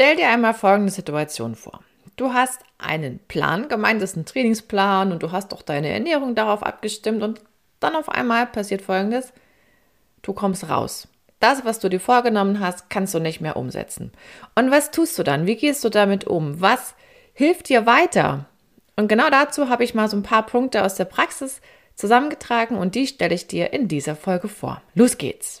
Stell dir einmal folgende Situation vor. Du hast einen Plan, gemeint ist ein Trainingsplan und du hast auch deine Ernährung darauf abgestimmt und dann auf einmal passiert folgendes. Du kommst raus. Das, was du dir vorgenommen hast, kannst du nicht mehr umsetzen. Und was tust du dann? Wie gehst du damit um? Was hilft dir weiter? Und genau dazu habe ich mal so ein paar Punkte aus der Praxis zusammengetragen und die stelle ich dir in dieser Folge vor. Los geht's!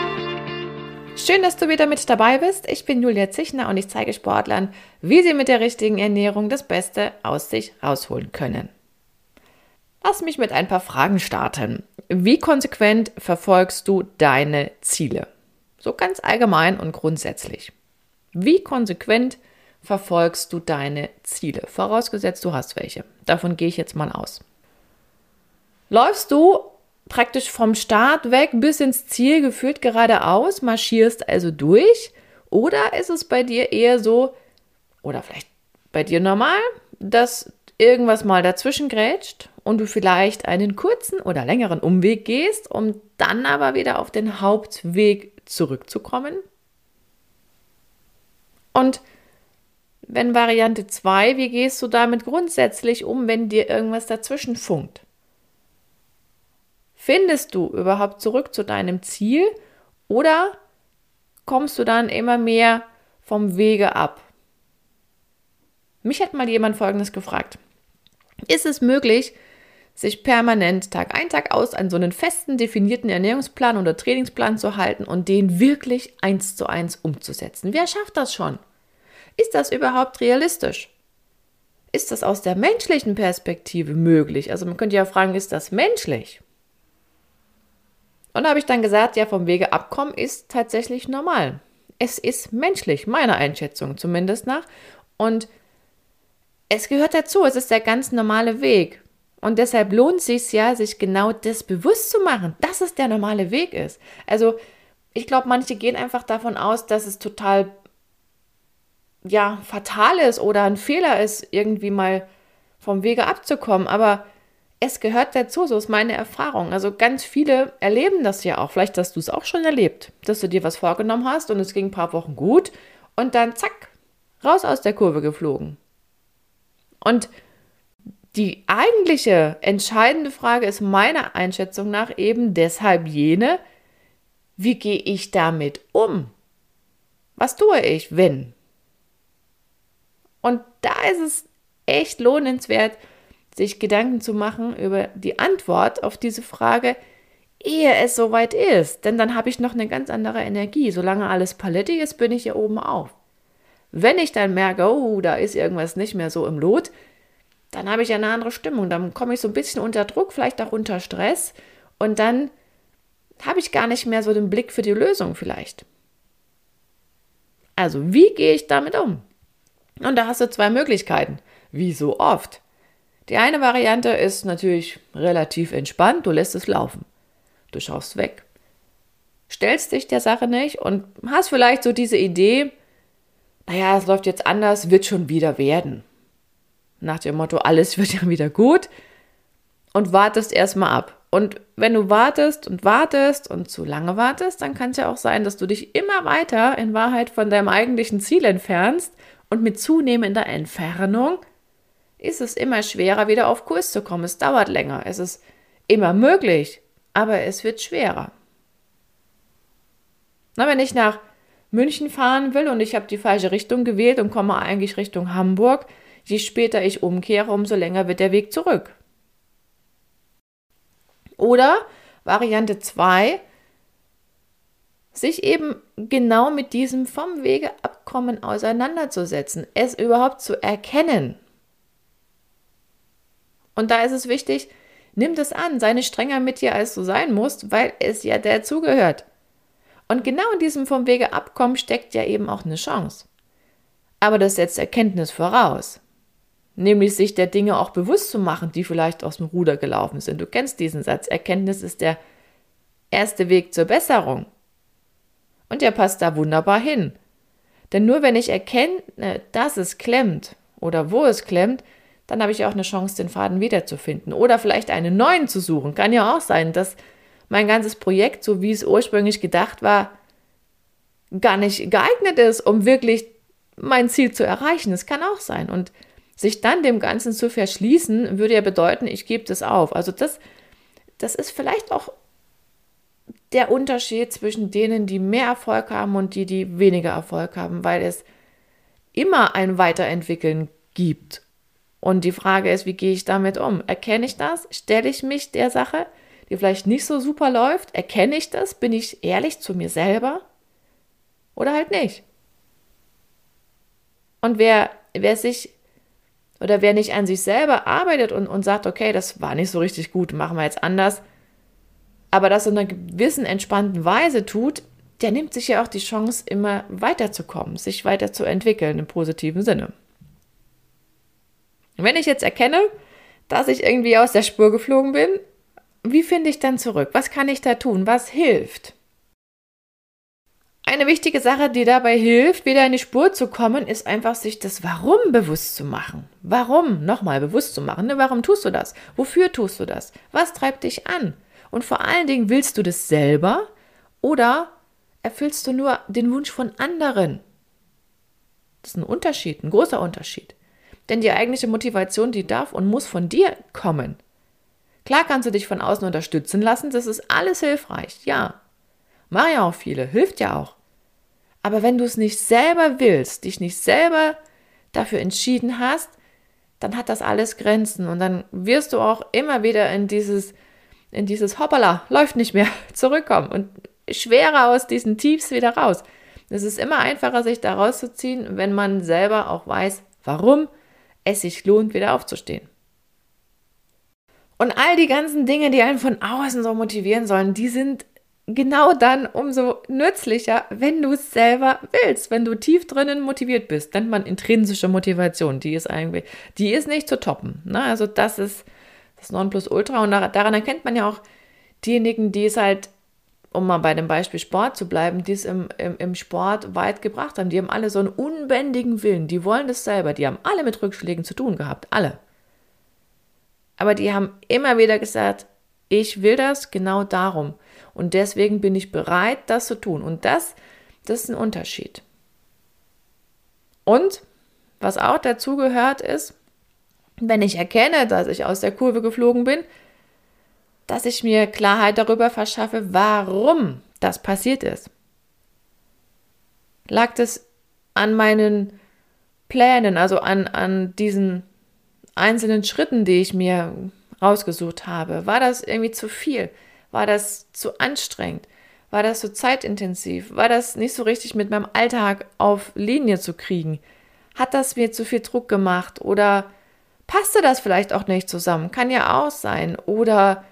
Schön, dass du wieder mit dabei bist. Ich bin Julia Zichner und ich zeige Sportlern, wie sie mit der richtigen Ernährung das Beste aus sich rausholen können. Lass mich mit ein paar Fragen starten. Wie konsequent verfolgst du deine Ziele? So ganz allgemein und grundsätzlich. Wie konsequent verfolgst du deine Ziele? Vorausgesetzt, du hast welche. Davon gehe ich jetzt mal aus. Läufst du praktisch vom Start weg bis ins Ziel geführt geradeaus, marschierst also durch? Oder ist es bei dir eher so, oder vielleicht bei dir normal, dass irgendwas mal dazwischen grätscht und du vielleicht einen kurzen oder längeren Umweg gehst, um dann aber wieder auf den Hauptweg zurückzukommen? Und wenn Variante 2, wie gehst du damit grundsätzlich um, wenn dir irgendwas dazwischen funkt? Findest du überhaupt zurück zu deinem Ziel oder kommst du dann immer mehr vom Wege ab? Mich hat mal jemand Folgendes gefragt. Ist es möglich, sich permanent Tag ein, Tag aus an so einen festen, definierten Ernährungsplan oder Trainingsplan zu halten und den wirklich eins zu eins umzusetzen? Wer schafft das schon? Ist das überhaupt realistisch? Ist das aus der menschlichen Perspektive möglich? Also man könnte ja fragen, ist das menschlich? Und da habe ich dann gesagt, ja, vom Wege abkommen ist tatsächlich normal. Es ist menschlich, meiner Einschätzung zumindest nach. Und es gehört dazu, es ist der ganz normale Weg. Und deshalb lohnt es sich ja, sich genau das bewusst zu machen, dass es der normale Weg ist. Also ich glaube, manche gehen einfach davon aus, dass es total ja fatal ist oder ein Fehler ist, irgendwie mal vom Wege abzukommen. Aber es gehört dazu, so ist meine Erfahrung. Also ganz viele erleben das ja auch. Vielleicht hast du es auch schon erlebt, dass du dir was vorgenommen hast und es ging ein paar Wochen gut und dann zack, raus aus der Kurve geflogen. Und die eigentliche entscheidende Frage ist meiner Einschätzung nach eben deshalb jene, wie gehe ich damit um? Was tue ich, wenn? Und da ist es echt lohnenswert, sich Gedanken zu machen über die Antwort auf diese Frage, ehe es soweit ist. Denn dann habe ich noch eine ganz andere Energie. Solange alles paletti ist, bin ich hier oben auf. Wenn ich dann merke, oh, da ist irgendwas nicht mehr so im Lot, dann habe ich eine andere Stimmung. Dann komme ich so ein bisschen unter Druck, vielleicht auch unter Stress. Und dann habe ich gar nicht mehr so den Blick für die Lösung vielleicht. Also, wie gehe ich damit um? Und da hast du zwei Möglichkeiten. Wie so oft. Die eine Variante ist natürlich relativ entspannt, du lässt es laufen. Du schaust weg, stellst dich der Sache nicht und hast vielleicht so diese Idee, naja, es läuft jetzt anders, wird schon wieder werden. Nach dem Motto, alles wird ja wieder gut und wartest erstmal ab. Und wenn du wartest und wartest und zu lange wartest, dann kann es ja auch sein, dass du dich immer weiter in Wahrheit von deinem eigentlichen Ziel entfernst und mit zunehmender Entfernung ist es immer schwerer, wieder auf Kurs zu kommen. Es dauert länger. Es ist immer möglich, aber es wird schwerer. Na, wenn ich nach München fahren will und ich habe die falsche Richtung gewählt und komme eigentlich Richtung Hamburg, je später ich umkehre, umso länger wird der Weg zurück. Oder Variante 2, sich eben genau mit diesem vom Wegeabkommen auseinanderzusetzen, es überhaupt zu erkennen und da ist es wichtig, nimm das an, sei nicht strenger mit dir, als du sein musst, weil es ja dazugehört. Und genau in diesem vom Wege abkommen steckt ja eben auch eine Chance. Aber das setzt Erkenntnis voraus. Nämlich sich der Dinge auch bewusst zu machen, die vielleicht aus dem Ruder gelaufen sind. Du kennst diesen Satz. Erkenntnis ist der erste Weg zur Besserung. Und der passt da wunderbar hin. Denn nur wenn ich erkenne, dass es klemmt oder wo es klemmt, dann habe ich auch eine Chance, den Faden wiederzufinden. Oder vielleicht einen neuen zu suchen. Kann ja auch sein, dass mein ganzes Projekt, so wie es ursprünglich gedacht war, gar nicht geeignet ist, um wirklich mein Ziel zu erreichen. Das kann auch sein. Und sich dann dem Ganzen zu verschließen, würde ja bedeuten, ich gebe das auf. Also das, das ist vielleicht auch der Unterschied zwischen denen, die mehr Erfolg haben und die, die weniger Erfolg haben, weil es immer ein Weiterentwickeln gibt. Und die Frage ist, wie gehe ich damit um? Erkenne ich das? Stelle ich mich der Sache, die vielleicht nicht so super läuft? Erkenne ich das? Bin ich ehrlich zu mir selber? Oder halt nicht? Und wer, wer sich oder wer nicht an sich selber arbeitet und, und sagt, okay, das war nicht so richtig gut, machen wir jetzt anders, aber das in einer gewissen entspannten Weise tut, der nimmt sich ja auch die Chance, immer weiterzukommen, sich weiterzuentwickeln im positiven Sinne. Wenn ich jetzt erkenne, dass ich irgendwie aus der Spur geflogen bin, wie finde ich dann zurück? Was kann ich da tun? Was hilft? Eine wichtige Sache, die dabei hilft, wieder in die Spur zu kommen, ist einfach sich das Warum bewusst zu machen. Warum? Nochmal bewusst zu machen. Ne? Warum tust du das? Wofür tust du das? Was treibt dich an? Und vor allen Dingen, willst du das selber oder erfüllst du nur den Wunsch von anderen? Das ist ein Unterschied, ein großer Unterschied. Denn die eigentliche Motivation, die darf und muss von dir kommen. Klar kannst du dich von außen unterstützen lassen, das ist alles hilfreich, ja. Machen ja auch viele, hilft ja auch. Aber wenn du es nicht selber willst, dich nicht selber dafür entschieden hast, dann hat das alles Grenzen und dann wirst du auch immer wieder in dieses, in dieses Hoppala, läuft nicht mehr, zurückkommen und schwerer aus diesen Tiefs wieder raus. Es ist immer einfacher, sich da rauszuziehen, wenn man selber auch weiß, warum es sich lohnt, wieder aufzustehen. Und all die ganzen Dinge, die einen von außen so motivieren sollen, die sind genau dann umso nützlicher, wenn du es selber willst, wenn du tief drinnen motiviert bist. Nennt man intrinsische Motivation. Die ist eigentlich, die ist nicht zu toppen. Ne? Also das ist das Nonplusultra und daran erkennt man ja auch diejenigen, die es halt, um mal bei dem Beispiel Sport zu bleiben, die es im, im, im Sport weit gebracht haben. Die haben alle so einen unbändigen Willen. Die wollen das selber. Die haben alle mit Rückschlägen zu tun gehabt. Alle. Aber die haben immer wieder gesagt, ich will das genau darum. Und deswegen bin ich bereit, das zu tun. Und das, das ist ein Unterschied. Und was auch dazu gehört ist, wenn ich erkenne, dass ich aus der Kurve geflogen bin, dass ich mir Klarheit darüber verschaffe, warum das passiert ist. Lag es an meinen Plänen, also an, an diesen einzelnen Schritten, die ich mir rausgesucht habe? War das irgendwie zu viel? War das zu anstrengend? War das zu zeitintensiv? War das nicht so richtig mit meinem Alltag auf Linie zu kriegen? Hat das mir zu viel Druck gemacht? Oder passte das vielleicht auch nicht zusammen? Kann ja auch sein. Oder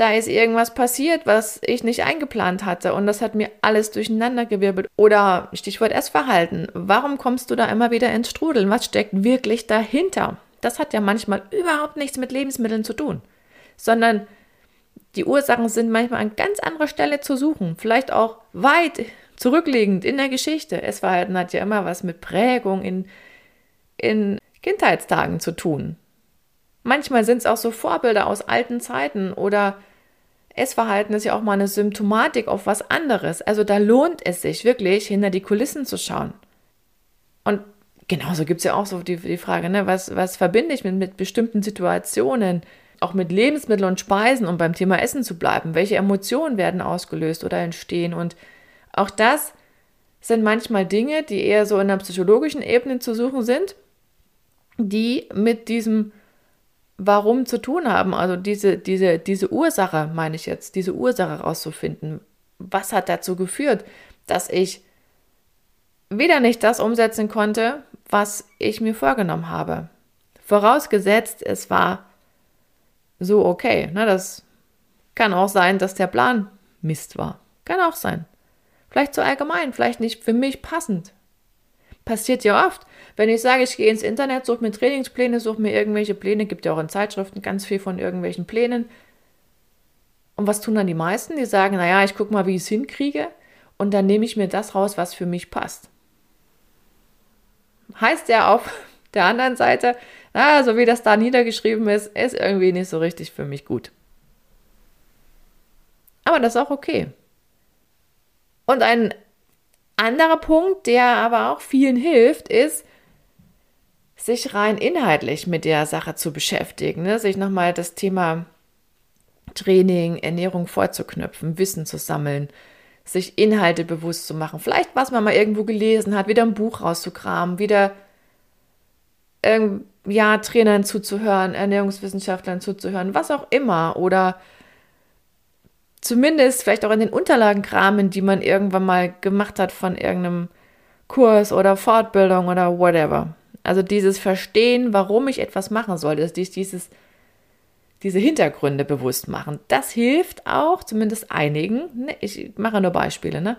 da ist irgendwas passiert, was ich nicht eingeplant hatte und das hat mir alles durcheinandergewirbelt. Oder Stichwort Essverhalten. Warum kommst du da immer wieder ins Strudeln? Was steckt wirklich dahinter? Das hat ja manchmal überhaupt nichts mit Lebensmitteln zu tun, sondern die Ursachen sind manchmal an ganz anderer Stelle zu suchen, vielleicht auch weit zurückliegend in der Geschichte. Essverhalten hat ja immer was mit Prägung in, in Kindheitstagen zu tun. Manchmal sind es auch so Vorbilder aus alten Zeiten oder Essverhalten ist ja auch mal eine Symptomatik auf was anderes. Also da lohnt es sich wirklich, hinter die Kulissen zu schauen. Und genauso gibt es ja auch so die, die Frage, ne, was, was verbinde ich mit, mit bestimmten Situationen? auch mit Lebensmitteln und Speisen, um beim Thema Essen zu bleiben. Welche Emotionen werden ausgelöst oder entstehen? Und auch das sind manchmal Dinge, die eher so in der psychologischen Ebene zu suchen sind, die mit diesem Warum zu tun haben. Also diese, diese, diese Ursache, meine ich jetzt, diese Ursache herauszufinden. Was hat dazu geführt, dass ich wieder nicht das umsetzen konnte, was ich mir vorgenommen habe? Vorausgesetzt, es war so okay. Ne? Das kann auch sein, dass der Plan Mist war. Kann auch sein. Vielleicht zu allgemein, vielleicht nicht für mich passend. Passiert ja oft. Wenn ich sage, ich gehe ins Internet, suche mir Trainingspläne, suche mir irgendwelche Pläne, gibt ja auch in Zeitschriften ganz viel von irgendwelchen Plänen. Und was tun dann die meisten? Die sagen, naja, ich gucke mal, wie ich es hinkriege und dann nehme ich mir das raus, was für mich passt. Heißt ja auf der anderen Seite, na, so wie das da niedergeschrieben ist, ist irgendwie nicht so richtig für mich gut. Aber das ist auch okay. Und ein anderer Punkt, der aber auch vielen hilft, ist, sich rein inhaltlich mit der Sache zu beschäftigen, ne? sich nochmal das Thema Training, Ernährung vorzuknüpfen, Wissen zu sammeln, sich Inhalte bewusst zu machen, vielleicht was man mal irgendwo gelesen hat, wieder ein Buch rauszukramen, wieder ähm, ja, Trainern zuzuhören, Ernährungswissenschaftlern zuzuhören, was auch immer oder zumindest vielleicht auch in den Unterlagen kramen, die man irgendwann mal gemacht hat von irgendeinem Kurs oder Fortbildung oder whatever. Also dieses Verstehen, warum ich etwas machen sollte, dieses, diese Hintergründe bewusst machen, das hilft auch, zumindest einigen, ne, ich mache nur Beispiele, ne,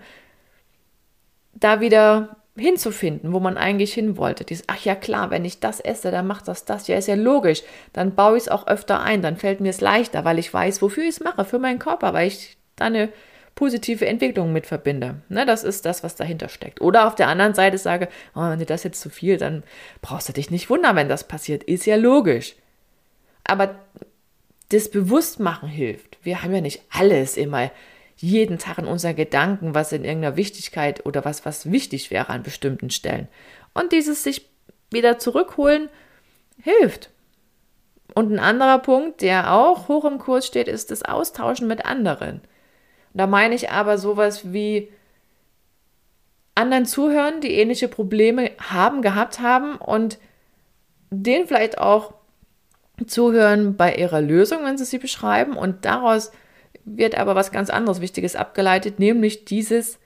da wieder hinzufinden, wo man eigentlich hin wollte. Dieses, ach ja klar, wenn ich das esse, dann macht das das. Ja, ist ja logisch. Dann baue ich es auch öfter ein. Dann fällt mir es leichter, weil ich weiß, wofür ich es mache, für meinen Körper, weil ich da eine positive Entwicklung mit verbinde. Ne, das ist das, was dahinter steckt. Oder auf der anderen Seite sage, oh, wenn dir das jetzt zu viel, dann brauchst du dich nicht wundern, wenn das passiert. Ist ja logisch. Aber das Bewusstmachen hilft. Wir haben ja nicht alles immer jeden Tag in unseren Gedanken, was in irgendeiner Wichtigkeit oder was, was wichtig wäre an bestimmten Stellen. Und dieses sich wieder zurückholen hilft. Und ein anderer Punkt, der auch hoch im Kurs steht, ist das Austauschen mit anderen. Da meine ich aber sowas wie anderen zuhören, die ähnliche Probleme haben, gehabt haben und denen vielleicht auch zuhören bei ihrer Lösung, wenn sie sie beschreiben und daraus wird aber was ganz anderes Wichtiges abgeleitet, nämlich dieses,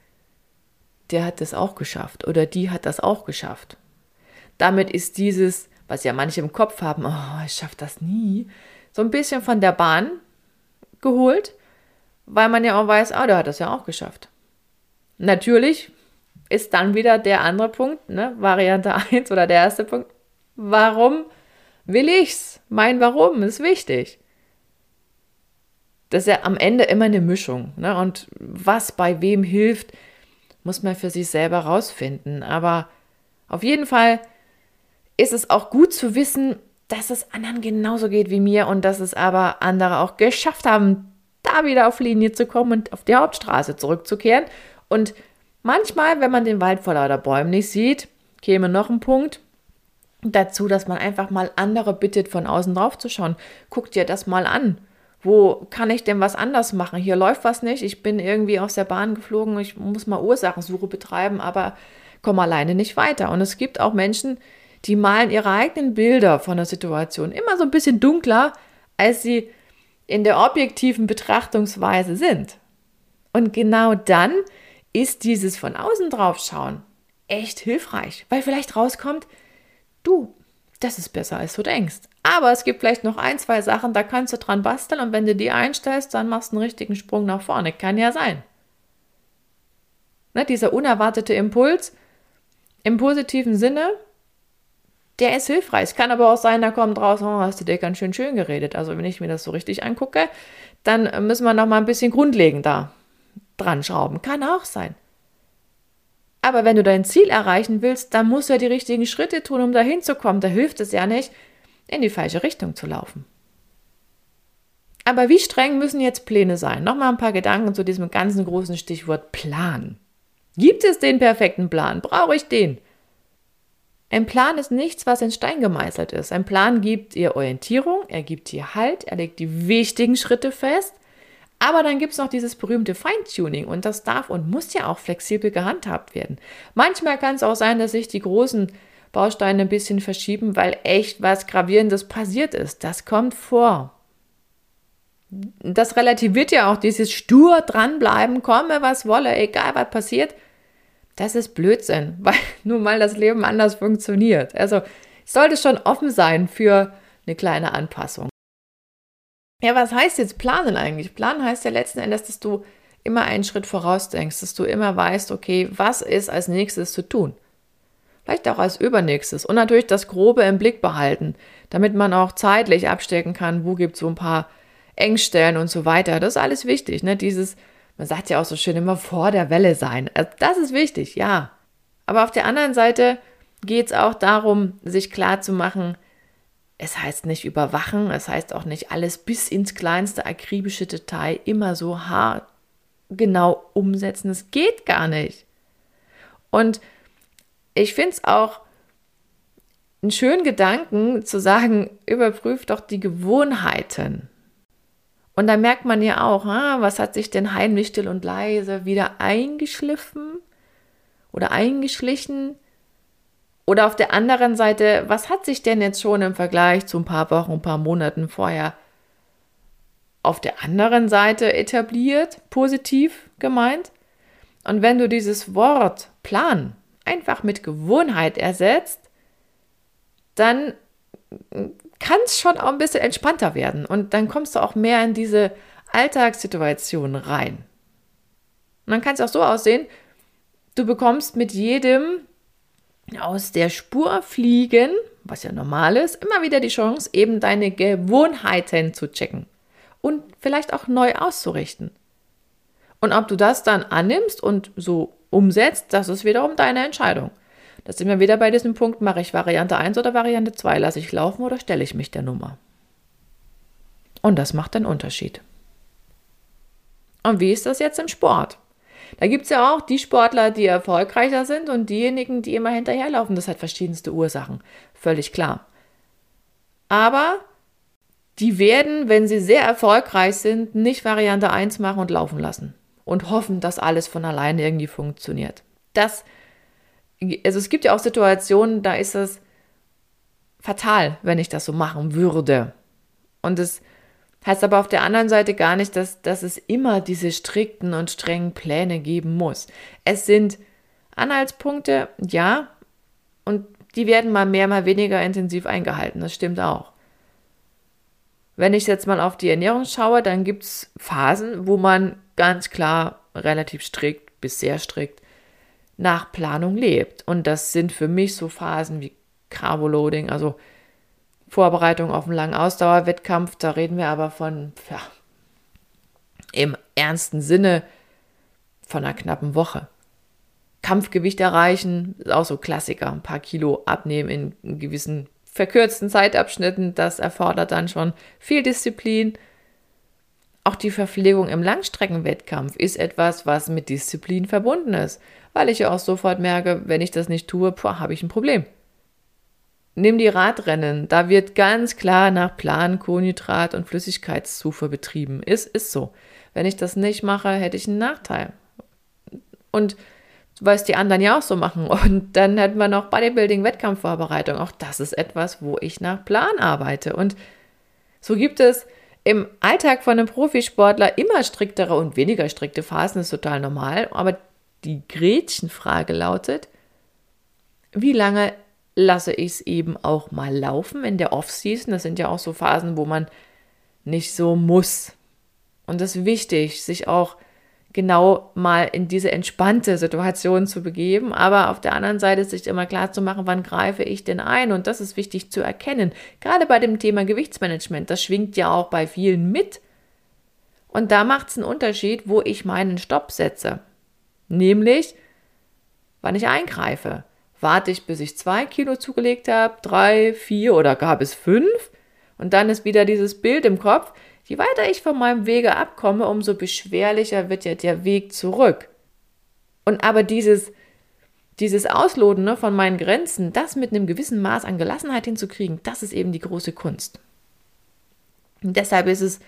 der hat das auch geschafft oder die hat das auch geschafft. Damit ist dieses, was ja manche im Kopf haben, oh, ich schaffe das nie, so ein bisschen von der Bahn geholt, weil man ja auch weiß, ah, der hat das ja auch geschafft. Natürlich ist dann wieder der andere Punkt, ne, Variante 1 oder der erste Punkt, warum will ich's? Mein Warum ist wichtig das ist ja am Ende immer eine Mischung. Ne? Und was bei wem hilft, muss man für sich selber rausfinden. Aber auf jeden Fall ist es auch gut zu wissen, dass es anderen genauso geht wie mir und dass es aber andere auch geschafft haben, wieder auf Linie zu kommen und auf die Hauptstraße zurückzukehren. Und manchmal, wenn man den Wald vor lauter Bäumen nicht sieht, käme noch ein Punkt dazu, dass man einfach mal andere bittet, von außen drauf zu schauen. Guck dir das mal an. Wo kann ich denn was anders machen? Hier läuft was nicht. Ich bin irgendwie aus der Bahn geflogen. Ich muss mal Ursachensuche betreiben, aber komme alleine nicht weiter. Und es gibt auch Menschen, die malen ihre eigenen Bilder von der Situation immer so ein bisschen dunkler, als sie in der objektiven Betrachtungsweise sind. Und genau dann ist dieses von außen draufschauen echt hilfreich, weil vielleicht rauskommt, du, das ist besser, als du denkst. Aber es gibt vielleicht noch ein, zwei Sachen, da kannst du dran basteln und wenn du die einstellst, dann machst du einen richtigen Sprung nach vorne. Kann ja sein. Ne, dieser unerwartete Impuls im positiven Sinne, der ist hilfreich. Kann aber auch sein, da kommt raus, oh, hast du dir ganz schön schön geredet. Also wenn ich mir das so richtig angucke, dann müssen wir noch mal ein bisschen grundlegender dran schrauben. Kann auch sein. Aber wenn du dein Ziel erreichen willst, dann musst du ja die richtigen Schritte tun, um dahin zu kommen. Da hilft es ja nicht, in die falsche Richtung zu laufen. Aber wie streng müssen jetzt Pläne sein? Nochmal ein paar Gedanken zu diesem ganzen großen Stichwort Plan. Gibt es den perfekten Plan? Brauche ich den? Ein Plan ist nichts, was in Stein gemeißelt ist. Ein Plan gibt ihr Orientierung, er gibt ihr Halt, er legt die wichtigen Schritte fest aber dann gibt es noch dieses berühmte Feintuning und das darf und muss ja auch flexibel gehandhabt werden. Manchmal kann es auch sein, dass sich die großen Bausteine ein bisschen verschieben, weil echt was Gravierendes passiert ist. Das kommt vor. Das relativiert ja auch dieses stur dranbleiben, komme was wolle, egal was passiert. Das ist Blödsinn, weil nun mal das Leben anders funktioniert. Also sollte schon offen sein für eine kleine Anpassung. Ja, was heißt jetzt planen eigentlich? Planen heißt ja letzten Endes, dass du immer einen Schritt vorausdenkst, dass du immer weißt, okay, was ist als nächstes zu tun? Vielleicht auch als übernächstes. Und natürlich das Grobe im Blick behalten, damit man auch zeitlich abstecken kann, wo gibt es so ein paar Engstellen und so weiter. Das ist alles wichtig. Ne? Dieses, man sagt ja auch so schön, immer vor der Welle sein. Also das ist wichtig, ja. Aber auf der anderen Seite geht es auch darum, sich klar zu machen, es heißt nicht überwachen, es heißt auch nicht alles bis ins kleinste akribische Detail immer so genau umsetzen. Es geht gar nicht. Und ich finde es auch einen schönen Gedanken zu sagen, überprüft doch die Gewohnheiten. Und da merkt man ja auch, was hat sich denn heimlich still und leise wieder eingeschliffen oder eingeschlichen? Oder auf der anderen Seite, was hat sich denn jetzt schon im Vergleich zu ein paar Wochen, ein paar Monaten vorher auf der anderen Seite etabliert, positiv gemeint? Und wenn du dieses Wort Plan einfach mit Gewohnheit ersetzt, dann kann es schon auch ein bisschen entspannter werden und dann kommst du auch mehr in diese Alltagssituation rein. Und dann kann es auch so aussehen, du bekommst mit jedem aus der Spur fliegen, was ja normal ist, immer wieder die Chance, eben deine Gewohnheiten zu checken und vielleicht auch neu auszurichten. Und ob du das dann annimmst und so umsetzt, das ist wiederum deine Entscheidung. Da sind wir wieder bei diesem Punkt, mache ich Variante 1 oder Variante 2, lasse ich laufen oder stelle ich mich der Nummer. Und das macht einen Unterschied. Und wie ist das jetzt im Sport? Da gibt es ja auch die Sportler, die erfolgreicher sind und diejenigen, die immer hinterherlaufen. Das hat verschiedenste Ursachen. Völlig klar. Aber die werden, wenn sie sehr erfolgreich sind, nicht Variante 1 machen und laufen lassen und hoffen, dass alles von alleine irgendwie funktioniert. Das, also es gibt ja auch Situationen, da ist es fatal, wenn ich das so machen würde. Und es Heißt aber auf der anderen Seite gar nicht, dass, dass es immer diese strikten und strengen Pläne geben muss. Es sind Anhaltspunkte, ja, und die werden mal mehr, mal weniger intensiv eingehalten. Das stimmt auch. Wenn ich jetzt mal auf die Ernährung schaue, dann gibt es Phasen, wo man ganz klar relativ strikt bis sehr strikt nach Planung lebt. Und das sind für mich so Phasen wie Carboloading, also Vorbereitung auf einen langen Ausdauerwettkampf. Da reden wir aber von, ja, im ernsten Sinne von einer knappen Woche. Kampfgewicht erreichen, ist auch so Klassiker. Ein paar Kilo abnehmen in gewissen verkürzten Zeitabschnitten, das erfordert dann schon viel Disziplin. Auch die Verpflegung im Langstreckenwettkampf ist etwas, was mit Disziplin verbunden ist, weil ich ja auch sofort merke, wenn ich das nicht tue, habe ich ein Problem. Nimm die Radrennen, da wird ganz klar nach Plan Kohlenhydrat und Flüssigkeitszufuhr betrieben. Ist, ist so. Wenn ich das nicht mache, hätte ich einen Nachteil. Und weil es die anderen ja auch so machen. Und dann hätten wir noch Bodybuilding-Wettkampfvorbereitung. Auch das ist etwas, wo ich nach Plan arbeite. Und so gibt es im Alltag von einem Profisportler immer striktere und weniger strikte Phasen, ist total normal. Aber die Gretchenfrage lautet, wie lange lasse ich es eben auch mal laufen in der Off-Season. Das sind ja auch so Phasen, wo man nicht so muss. Und das ist wichtig, sich auch genau mal in diese entspannte Situation zu begeben, aber auf der anderen Seite sich immer klar zu machen, wann greife ich denn ein und das ist wichtig zu erkennen. Gerade bei dem Thema Gewichtsmanagement, das schwingt ja auch bei vielen mit. Und da macht es einen Unterschied, wo ich meinen Stopp setze. Nämlich, wann ich eingreife warte ich, bis ich zwei Kilo zugelegt habe, drei, vier oder gar bis fünf. Und dann ist wieder dieses Bild im Kopf. Je weiter ich von meinem Wege abkomme, umso beschwerlicher wird ja der Weg zurück. Und aber dieses, dieses Ausloten ne, von meinen Grenzen, das mit einem gewissen Maß an Gelassenheit hinzukriegen, das ist eben die große Kunst. Und deshalb ist es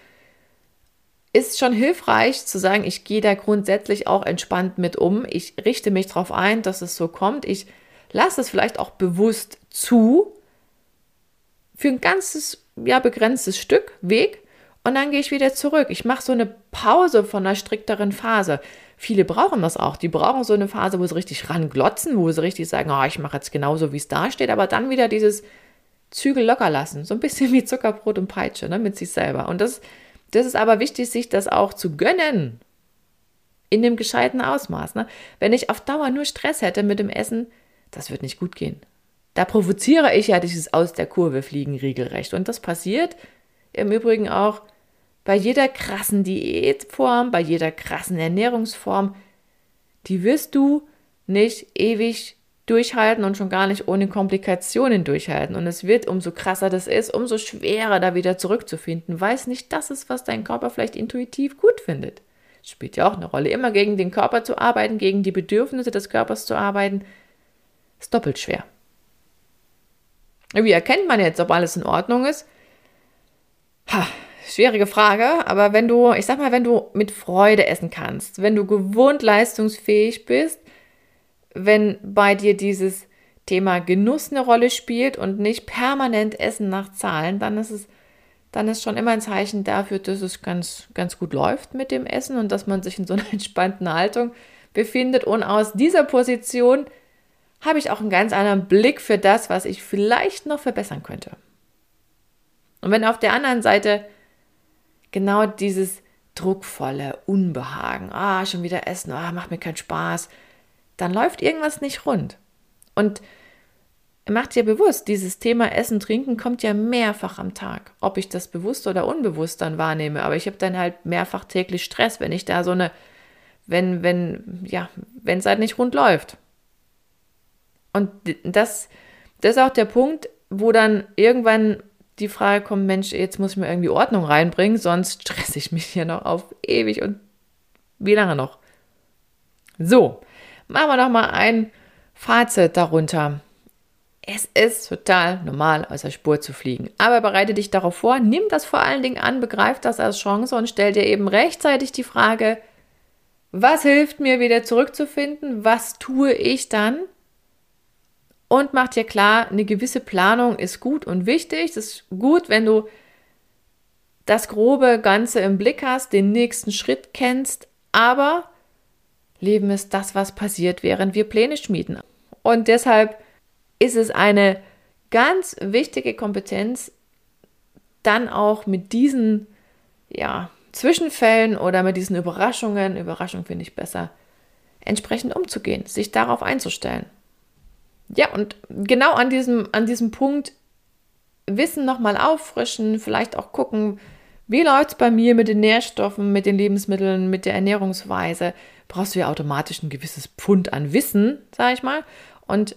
ist schon hilfreich zu sagen, ich gehe da grundsätzlich auch entspannt mit um. Ich richte mich darauf ein, dass es so kommt. Ich lass es vielleicht auch bewusst zu für ein ganzes, ja, begrenztes Stück Weg und dann gehe ich wieder zurück. Ich mache so eine Pause von einer strikteren Phase. Viele brauchen das auch. Die brauchen so eine Phase, wo sie richtig ranglotzen, wo sie richtig sagen, oh, ich mache jetzt genauso, wie es da steht, aber dann wieder dieses Zügel locker lassen. So ein bisschen wie Zuckerbrot und Peitsche ne, mit sich selber. Und das, das ist aber wichtig, sich das auch zu gönnen. In dem gescheiten Ausmaß. Ne? Wenn ich auf Dauer nur Stress hätte mit dem Essen, das wird nicht gut gehen. Da provoziere ich ja dieses Aus der Kurve fliegen regelrecht. Und das passiert im Übrigen auch bei jeder krassen Diätform, bei jeder krassen Ernährungsform. Die wirst du nicht ewig durchhalten und schon gar nicht ohne Komplikationen durchhalten. Und es wird, umso krasser das ist, umso schwerer da wieder zurückzufinden, weil es nicht das ist, was dein Körper vielleicht intuitiv gut findet. Es spielt ja auch eine Rolle, immer gegen den Körper zu arbeiten, gegen die Bedürfnisse des Körpers zu arbeiten, ist doppelt schwer. Wie erkennt man jetzt, ob alles in Ordnung ist? Ha, schwierige Frage, aber wenn du, ich sag mal, wenn du mit Freude essen kannst, wenn du gewohnt leistungsfähig bist, wenn bei dir dieses Thema Genuss eine Rolle spielt und nicht permanent Essen nach Zahlen, dann ist es dann ist schon immer ein Zeichen dafür, dass es ganz, ganz gut läuft mit dem Essen und dass man sich in so einer entspannten Haltung befindet. Und aus dieser Position habe ich auch einen ganz anderen Blick für das, was ich vielleicht noch verbessern könnte. Und wenn auf der anderen Seite genau dieses druckvolle Unbehagen, ah, schon wieder essen, ah, macht mir keinen Spaß, dann läuft irgendwas nicht rund. Und macht dir bewusst, dieses Thema Essen, Trinken kommt ja mehrfach am Tag. Ob ich das bewusst oder unbewusst dann wahrnehme, aber ich habe dann halt mehrfach täglich Stress, wenn ich da so eine, wenn, wenn, ja, wenn es halt nicht rund läuft. Und das, das ist auch der Punkt, wo dann irgendwann die Frage kommt, Mensch, jetzt muss ich mir irgendwie Ordnung reinbringen, sonst stresse ich mich hier noch auf ewig und wie lange noch? So, machen wir noch mal ein Fazit darunter. Es ist total normal, aus der Spur zu fliegen. Aber bereite dich darauf vor, nimm das vor allen Dingen an, begreif das als Chance und stell dir eben rechtzeitig die Frage, was hilft mir wieder zurückzufinden? Was tue ich dann? Und mach dir klar, eine gewisse Planung ist gut und wichtig. Es ist gut, wenn du das grobe Ganze im Blick hast, den nächsten Schritt kennst, aber Leben ist das, was passiert, während wir Pläne schmieden. Und deshalb ist es eine ganz wichtige Kompetenz, dann auch mit diesen ja, Zwischenfällen oder mit diesen Überraschungen, Überraschung finde ich besser, entsprechend umzugehen, sich darauf einzustellen. Ja, und genau an diesem, an diesem Punkt Wissen nochmal auffrischen, vielleicht auch gucken, wie läuft es bei mir mit den Nährstoffen, mit den Lebensmitteln, mit der Ernährungsweise? Brauchst du ja automatisch ein gewisses Pfund an Wissen, sage ich mal. Und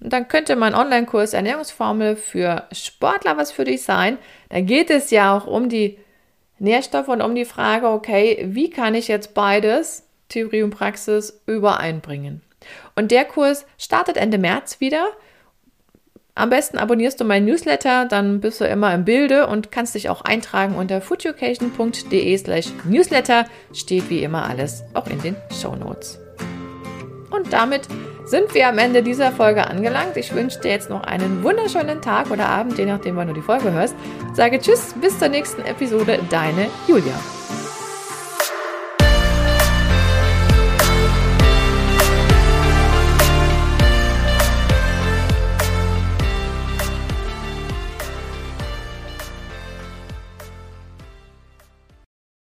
dann könnte mein Online-Kurs Ernährungsformel für Sportler was für dich sein. Da geht es ja auch um die Nährstoffe und um die Frage, okay, wie kann ich jetzt beides, Theorie und Praxis, übereinbringen? Und der Kurs startet Ende März wieder. Am besten abonnierst du meinen Newsletter, dann bist du immer im Bilde und kannst dich auch eintragen unter foodeducation.de slash newsletter. Steht wie immer alles auch in den Show Notes. Und damit sind wir am Ende dieser Folge angelangt. Ich wünsche dir jetzt noch einen wunderschönen Tag oder Abend, je nachdem, wann du die Folge hörst. Sage Tschüss, bis zur nächsten Episode. Deine Julia.